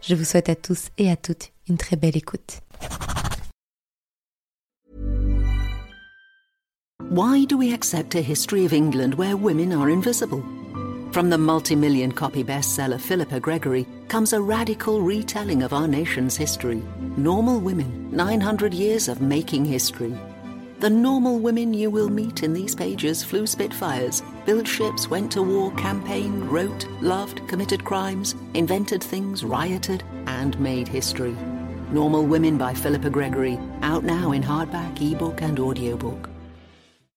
Je vous souhaite à tous et à toutes une très belle écoute. Why do we accept a history of England where women are invisible? From the multi-million copy bestseller Philippa Gregory comes a radical retelling of our nation's history. Normal Women, 900 years of making history. The normal women you will meet in these pages flew Spitfires, built ships, went to war, campaigned, wrote, loved, committed crimes, invented things, rioted, and made history. Normal Women by Philippa Gregory, out now in hardback, ebook, and audiobook.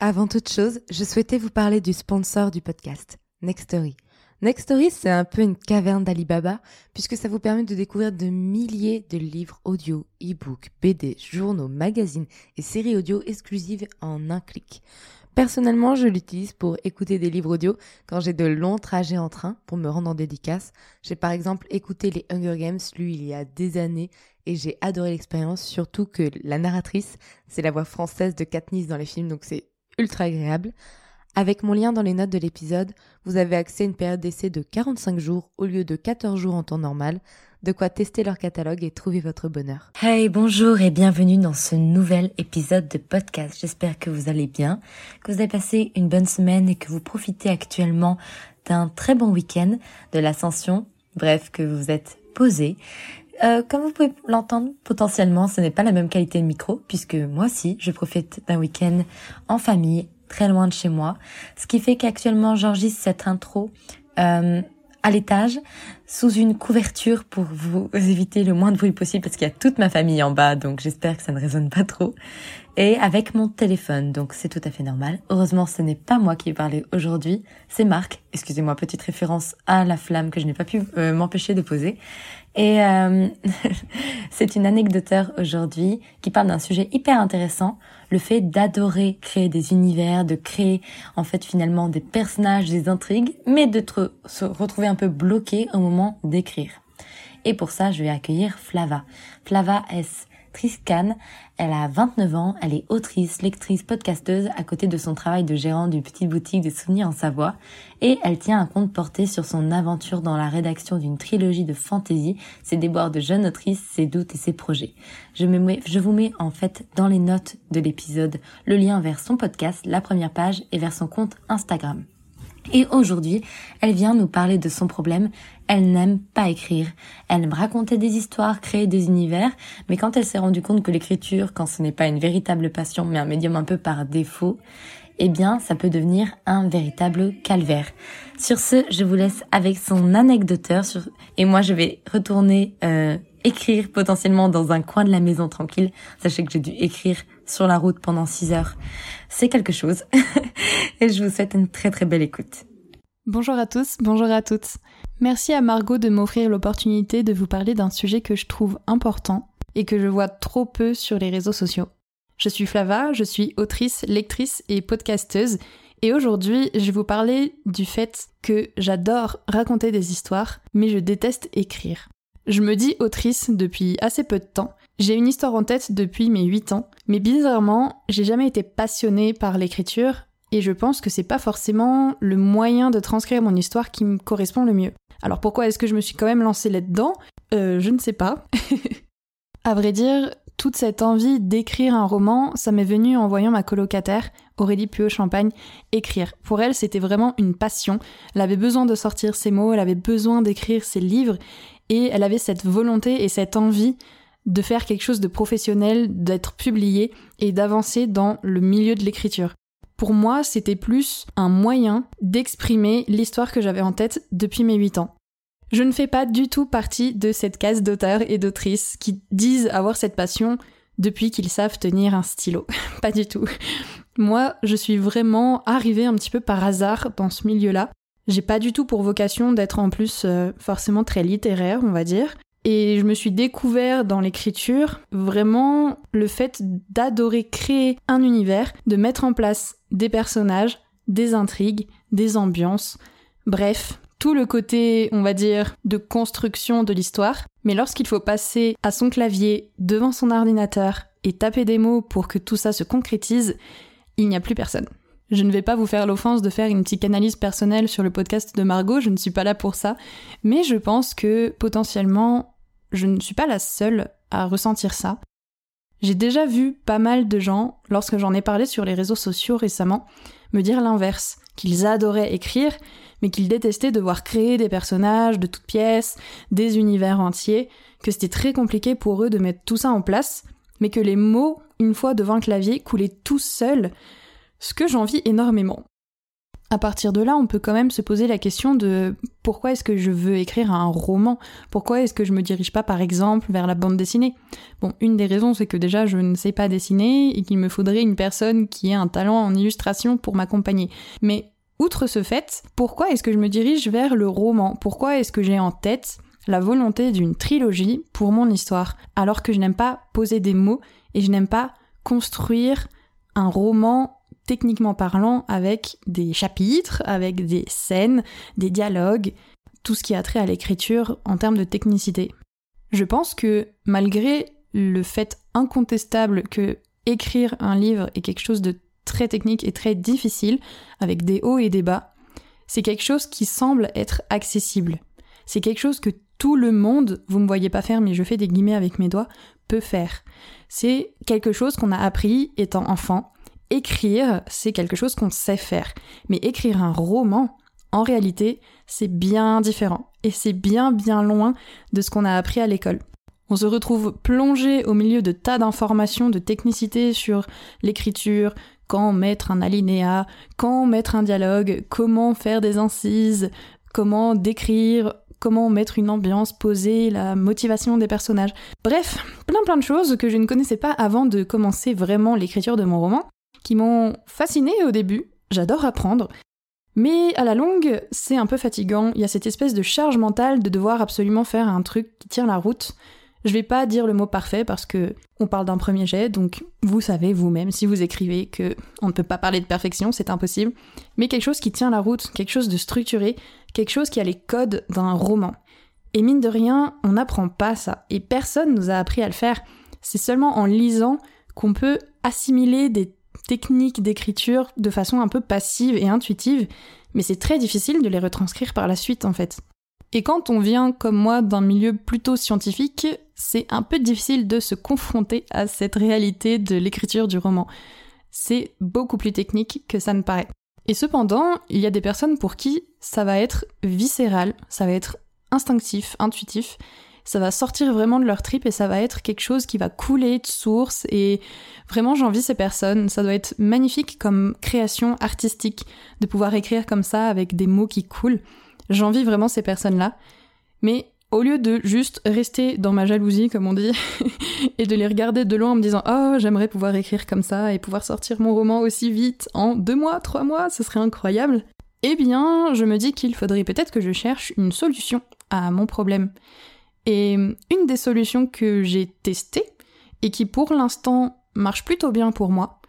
Avant toute chose, je souhaitais vous parler du sponsor du podcast, Nextory. Nextory, c'est un peu une caverne d'Alibaba, puisque ça vous permet de découvrir de milliers de livres audio, e-books, BD, journaux, magazines et séries audio exclusives en un clic. Personnellement, je l'utilise pour écouter des livres audio quand j'ai de longs trajets en train pour me rendre en dédicace. J'ai par exemple écouté les Hunger Games, lu il y a des années, et j'ai adoré l'expérience, surtout que la narratrice, c'est la voix française de Katniss dans les films, donc c'est ultra agréable. Avec mon lien dans les notes de l'épisode, vous avez accès à une période d'essai de 45 jours au lieu de 14 jours en temps normal, de quoi tester leur catalogue et trouver votre bonheur. Hey, bonjour et bienvenue dans ce nouvel épisode de podcast. J'espère que vous allez bien, que vous avez passé une bonne semaine et que vous profitez actuellement d'un très bon week-end, de l'ascension, bref, que vous êtes posé. Euh, comme vous pouvez l'entendre, potentiellement, ce n'est pas la même qualité de micro, puisque moi aussi, je profite d'un week-end en famille, très loin de chez moi. Ce qui fait qu'actuellement, j'enregistre cette intro euh, à l'étage, sous une couverture pour vous éviter le moins de bruit possible, parce qu'il y a toute ma famille en bas, donc j'espère que ça ne résonne pas trop. Et avec mon téléphone, donc c'est tout à fait normal. Heureusement, ce n'est pas moi qui vais parler aujourd'hui, c'est Marc. Excusez-moi, petite référence à la flamme que je n'ai pas pu euh, m'empêcher de poser. Et euh, c'est une anecdoteur aujourd'hui qui parle d'un sujet hyper intéressant, le fait d'adorer créer des univers, de créer en fait finalement des personnages, des intrigues, mais de se retrouver un peu bloqué au moment d'écrire. Et pour ça, je vais accueillir Flava. Flava S. Elle a 29 ans, elle est autrice, lectrice, podcasteuse à côté de son travail de gérant d'une petite boutique de souvenirs en Savoie et elle tient un compte porté sur son aventure dans la rédaction d'une trilogie de fantasy, ses déboires de jeune autrice, ses doutes et ses projets. Je, je vous mets en fait dans les notes de l'épisode le lien vers son podcast, la première page et vers son compte Instagram. Et aujourd'hui, elle vient nous parler de son problème. Elle n'aime pas écrire. Elle aime raconter des histoires, créer des univers, mais quand elle s'est rendue compte que l'écriture, quand ce n'est pas une véritable passion, mais un médium un peu par défaut, eh bien, ça peut devenir un véritable calvaire. Sur ce, je vous laisse avec son anecdoteur et moi, je vais retourner euh, écrire potentiellement dans un coin de la maison tranquille. Sachez que j'ai dû écrire sur la route pendant 6 heures. C'est quelque chose. et je vous souhaite une très très belle écoute. Bonjour à tous, bonjour à toutes. Merci à Margot de m'offrir l'opportunité de vous parler d'un sujet que je trouve important et que je vois trop peu sur les réseaux sociaux. Je suis Flava, je suis autrice, lectrice et podcasteuse et aujourd'hui je vais vous parler du fait que j'adore raconter des histoires mais je déteste écrire. Je me dis autrice depuis assez peu de temps j'ai une histoire en tête depuis mes 8 ans, mais bizarrement, j'ai jamais été passionnée par l'écriture et je pense que c'est pas forcément le moyen de transcrire mon histoire qui me correspond le mieux. Alors pourquoi est-ce que je me suis quand même lancée là-dedans? Euh, Je ne sais pas. à vrai dire, toute cette envie d'écrire un roman, ça m'est venu en voyant ma colocataire Aurélie Puot-Champagne, écrire. Pour elle, c'était vraiment une passion. Elle avait besoin de sortir ses mots, elle avait besoin d'écrire ses livres, et elle avait cette volonté et cette envie de faire quelque chose de professionnel, d'être publié et d'avancer dans le milieu de l'écriture. Pour moi, c'était plus un moyen d'exprimer l'histoire que j'avais en tête depuis mes 8 ans. Je ne fais pas du tout partie de cette case d'auteurs et d'autrices qui disent avoir cette passion depuis qu'ils savent tenir un stylo. pas du tout. Moi, je suis vraiment arrivée un petit peu par hasard dans ce milieu-là. J'ai pas du tout pour vocation d'être en plus euh, forcément très littéraire, on va dire. Et je me suis découvert dans l'écriture vraiment le fait d'adorer créer un univers, de mettre en place des personnages, des intrigues, des ambiances, bref, tout le côté, on va dire, de construction de l'histoire. Mais lorsqu'il faut passer à son clavier devant son ordinateur et taper des mots pour que tout ça se concrétise, il n'y a plus personne. Je ne vais pas vous faire l'offense de faire une petite analyse personnelle sur le podcast de Margot, je ne suis pas là pour ça, mais je pense que potentiellement, je ne suis pas la seule à ressentir ça. J'ai déjà vu pas mal de gens, lorsque j'en ai parlé sur les réseaux sociaux récemment, me dire l'inverse, qu'ils adoraient écrire, mais qu'ils détestaient devoir créer des personnages de toutes pièces, des univers entiers, que c'était très compliqué pour eux de mettre tout ça en place, mais que les mots, une fois devant le clavier, coulaient tout seuls, ce que j'envie énormément. À partir de là, on peut quand même se poser la question de pourquoi est-ce que je veux écrire un roman? Pourquoi est-ce que je me dirige pas par exemple vers la bande dessinée? Bon, une des raisons c'est que déjà je ne sais pas dessiner et qu'il me faudrait une personne qui ait un talent en illustration pour m'accompagner. Mais outre ce fait, pourquoi est-ce que je me dirige vers le roman? Pourquoi est-ce que j'ai en tête la volonté d'une trilogie pour mon histoire? Alors que je n'aime pas poser des mots et je n'aime pas construire un roman techniquement parlant, avec des chapitres, avec des scènes, des dialogues, tout ce qui a trait à l'écriture en termes de technicité. Je pense que malgré le fait incontestable que écrire un livre est quelque chose de très technique et très difficile, avec des hauts et des bas, c'est quelque chose qui semble être accessible. C'est quelque chose que tout le monde, vous me voyez pas faire mais je fais des guillemets avec mes doigts, peut faire. C'est quelque chose qu'on a appris étant enfant, écrire, c'est quelque chose qu'on sait faire. Mais écrire un roman, en réalité, c'est bien différent. Et c'est bien bien loin de ce qu'on a appris à l'école. On se retrouve plongé au milieu de tas d'informations, de technicité sur l'écriture, quand mettre un alinéa, quand mettre un dialogue, comment faire des incises, comment décrire, comment mettre une ambiance, poser la motivation des personnages. Bref, plein plein de choses que je ne connaissais pas avant de commencer vraiment l'écriture de mon roman qui m'ont fasciné au début. J'adore apprendre. Mais à la longue, c'est un peu fatigant. Il y a cette espèce de charge mentale de devoir absolument faire un truc qui tient la route. Je vais pas dire le mot parfait parce que on parle d'un premier jet, donc vous savez vous-même si vous écrivez que on ne peut pas parler de perfection, c'est impossible. Mais quelque chose qui tient la route, quelque chose de structuré, quelque chose qui a les codes d'un roman. Et mine de rien, on n'apprend pas ça. Et personne nous a appris à le faire. C'est seulement en lisant qu'on peut assimiler des techniques d'écriture de façon un peu passive et intuitive, mais c'est très difficile de les retranscrire par la suite en fait. Et quand on vient comme moi d'un milieu plutôt scientifique, c'est un peu difficile de se confronter à cette réalité de l'écriture du roman. C'est beaucoup plus technique que ça ne paraît. Et cependant, il y a des personnes pour qui ça va être viscéral, ça va être instinctif, intuitif, ça va sortir vraiment de leur trip et ça va être quelque chose qui va couler de source et vraiment j'envie ces personnes. Ça doit être magnifique comme création artistique de pouvoir écrire comme ça avec des mots qui coulent. J'envie vraiment ces personnes-là. Mais au lieu de juste rester dans ma jalousie, comme on dit, et de les regarder de loin en me disant Oh, j'aimerais pouvoir écrire comme ça et pouvoir sortir mon roman aussi vite, en deux mois, trois mois, ce serait incroyable. Eh bien, je me dis qu'il faudrait peut-être que je cherche une solution à mon problème. Et une des solutions que j'ai testées, et qui pour l'instant marche plutôt bien pour moi,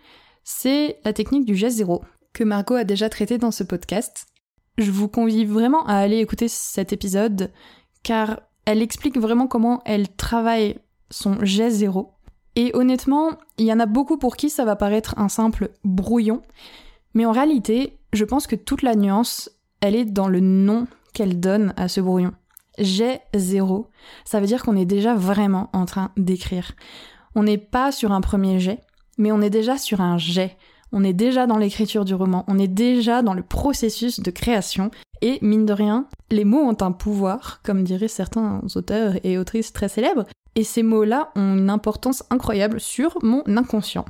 c'est la technique du geste zéro, que Margot a déjà traité dans ce podcast. Je vous convie vraiment à aller écouter cet épisode, car elle explique vraiment comment elle travaille son geste zéro. Et honnêtement, il y en a beaucoup pour qui ça va paraître un simple brouillon, mais en réalité, je pense que toute la nuance, elle est dans le nom qu'elle donne à ce brouillon jet zéro, ça veut dire qu'on est déjà vraiment en train d'écrire. On n'est pas sur un premier jet, mais on est déjà sur un jet. on est déjà dans l'écriture du roman, on est déjà dans le processus de création, et mine de rien, les mots ont un pouvoir, comme diraient certains auteurs et autrices très célèbres, et ces mots-là ont une importance incroyable sur mon inconscient.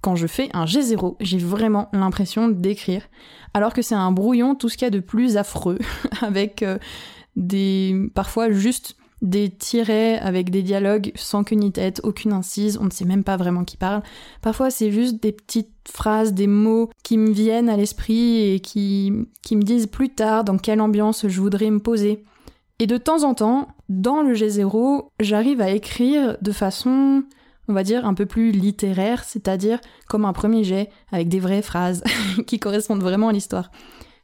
Quand je fais un G0, j'ai vraiment l'impression d'écrire, alors que c'est un brouillon, tout ce qu'il y a de plus affreux, avec euh, parfois juste des tirets avec des dialogues sans queue ni tête, aucune incise, on ne sait même pas vraiment qui parle. Parfois c'est juste des petites phrases, des mots qui me viennent à l'esprit et qui, qui me disent plus tard dans quelle ambiance je voudrais me poser. Et de temps en temps, dans le G0, j'arrive à écrire de façon, on va dire, un peu plus littéraire, c'est-à-dire comme un premier jet, avec des vraies phrases qui correspondent vraiment à l'histoire.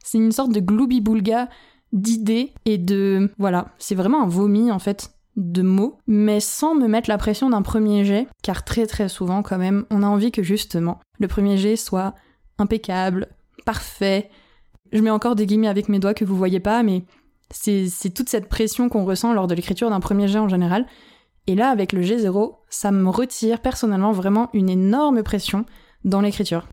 C'est une sorte de gloubi-boulga d'idées et de... Voilà, c'est vraiment un vomi en fait de mots, mais sans me mettre la pression d'un premier jet, car très très souvent quand même, on a envie que justement le premier jet soit impeccable, parfait. Je mets encore des guillemets avec mes doigts que vous voyez pas, mais c'est toute cette pression qu'on ressent lors de l'écriture d'un premier jet en général. Et là, avec le G0, ça me retire personnellement vraiment une énorme pression dans l'écriture.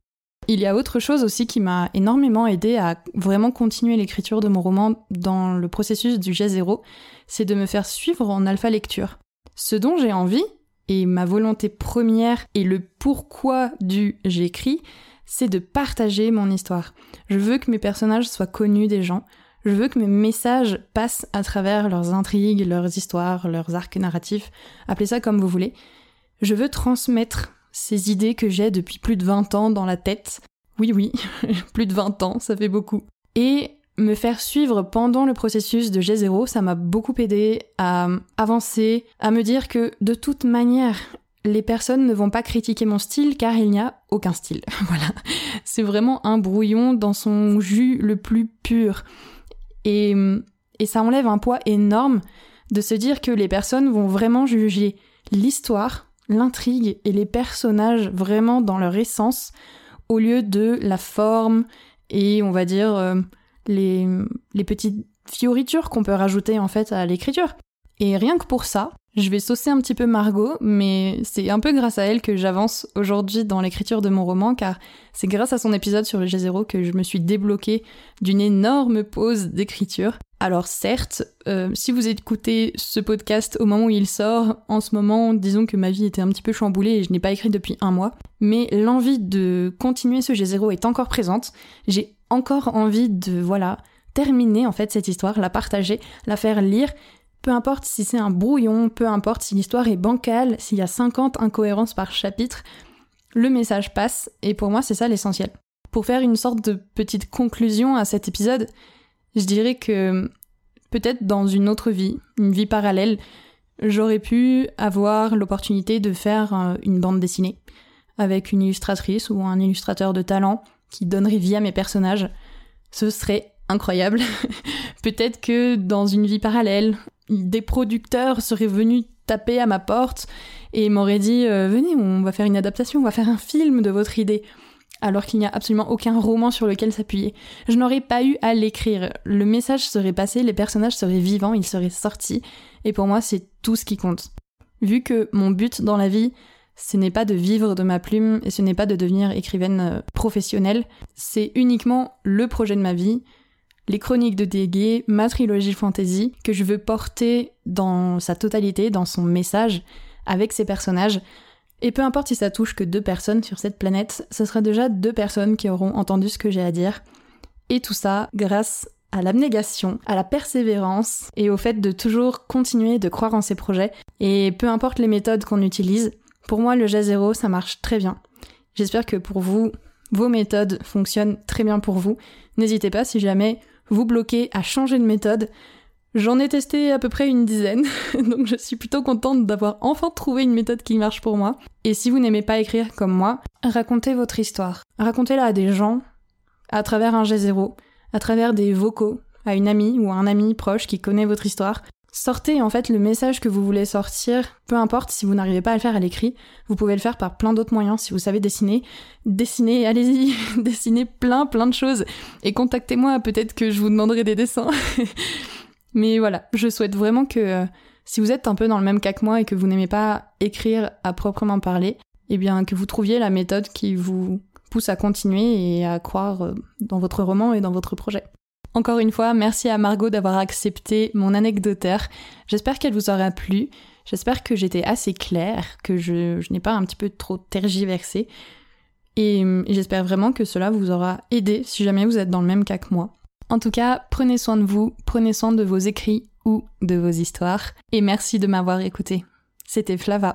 Il y a autre chose aussi qui m'a énormément aidé à vraiment continuer l'écriture de mon roman dans le processus du G0, c'est de me faire suivre en alpha lecture. Ce dont j'ai envie, et ma volonté première et le pourquoi du j'écris, c'est de partager mon histoire. Je veux que mes personnages soient connus des gens, je veux que mes messages passent à travers leurs intrigues, leurs histoires, leurs arcs narratifs, appelez ça comme vous voulez. Je veux transmettre ces idées que j'ai depuis plus de 20 ans dans la tête. Oui, oui, plus de 20 ans, ça fait beaucoup. Et me faire suivre pendant le processus de G0, ça m'a beaucoup aidé à avancer, à me dire que de toute manière, les personnes ne vont pas critiquer mon style car il n'y a aucun style. voilà. C'est vraiment un brouillon dans son jus le plus pur. Et, et ça enlève un poids énorme de se dire que les personnes vont vraiment juger l'histoire l'intrigue et les personnages vraiment dans leur essence au lieu de la forme et on va dire euh, les, les petites fioritures qu'on peut rajouter en fait à l'écriture. Et rien que pour ça, je vais saucer un petit peu Margot, mais c'est un peu grâce à elle que j'avance aujourd'hui dans l'écriture de mon roman, car c'est grâce à son épisode sur le G0 que je me suis débloquée d'une énorme pause d'écriture. Alors certes, euh, si vous écoutez ce podcast au moment où il sort, en ce moment, disons que ma vie était un petit peu chamboulée et je n'ai pas écrit depuis un mois, mais l'envie de continuer ce G0 est encore présente. J'ai encore envie de, voilà, terminer en fait cette histoire, la partager, la faire lire peu importe si c'est un brouillon, peu importe si l'histoire est bancale, s'il y a 50 incohérences par chapitre, le message passe, et pour moi c'est ça l'essentiel. Pour faire une sorte de petite conclusion à cet épisode, je dirais que peut-être dans une autre vie, une vie parallèle, j'aurais pu avoir l'opportunité de faire euh, une bande dessinée avec une illustratrice ou un illustrateur de talent qui donnerait vie à mes personnages. Ce serait incroyable. peut-être que dans une vie parallèle, des producteurs seraient venus taper à ma porte et m'auraient dit euh, venez on va faire une adaptation on va faire un film de votre idée alors qu'il n'y a absolument aucun roman sur lequel s'appuyer. Je n'aurais pas eu à l'écrire. Le message serait passé, les personnages seraient vivants, ils seraient sortis, et pour moi c'est tout ce qui compte. Vu que mon but dans la vie, ce n'est pas de vivre de ma plume et ce n'est pas de devenir écrivaine euh, professionnelle, c'est uniquement le projet de ma vie, les chroniques de Dégué, ma trilogie fantasy, que je veux porter dans sa totalité, dans son message, avec ses personnages. Et peu importe si ça touche que deux personnes sur cette planète, ce sera déjà deux personnes qui auront entendu ce que j'ai à dire. Et tout ça grâce à l'abnégation, à la persévérance et au fait de toujours continuer de croire en ses projets. Et peu importe les méthodes qu'on utilise, pour moi le jet zéro ça marche très bien. J'espère que pour vous, vos méthodes fonctionnent très bien pour vous. N'hésitez pas si jamais vous bloquer à changer de méthode. J'en ai testé à peu près une dizaine, donc je suis plutôt contente d'avoir enfin trouvé une méthode qui marche pour moi. Et si vous n'aimez pas écrire comme moi, racontez votre histoire. Racontez-la à des gens, à travers un G0, à travers des vocaux, à une amie ou un ami proche qui connaît votre histoire. Sortez en fait le message que vous voulez sortir, peu importe si vous n'arrivez pas à le faire à l'écrit, vous pouvez le faire par plein d'autres moyens. Si vous savez dessiner, dessinez, allez-y, dessinez plein plein de choses et contactez-moi, peut-être que je vous demanderai des dessins. Mais voilà, je souhaite vraiment que euh, si vous êtes un peu dans le même cas que moi et que vous n'aimez pas écrire à proprement parler, eh bien que vous trouviez la méthode qui vous pousse à continuer et à croire euh, dans votre roman et dans votre projet. Encore une fois, merci à Margot d'avoir accepté mon anecdotaire. J'espère qu'elle vous aura plu. J'espère que j'étais assez claire, que je, n'ai pas un petit peu trop tergiversé. Et j'espère vraiment que cela vous aura aidé si jamais vous êtes dans le même cas que moi. En tout cas, prenez soin de vous, prenez soin de vos écrits ou de vos histoires. Et merci de m'avoir écouté. C'était Flava.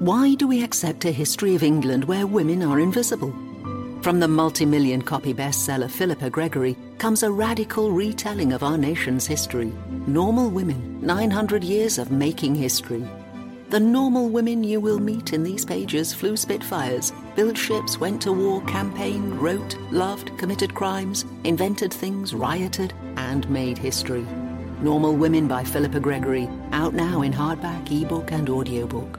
Why do we accept a history of England where women are invisible? From the multi million copy bestseller Philippa Gregory comes a radical retelling of our nation's history. Normal Women 900 Years of Making History. The normal women you will meet in these pages flew Spitfires, built ships, went to war, campaigned, wrote, loved, committed crimes, invented things, rioted, and made history. Normal Women by Philippa Gregory, out now in hardback, ebook, and audiobook.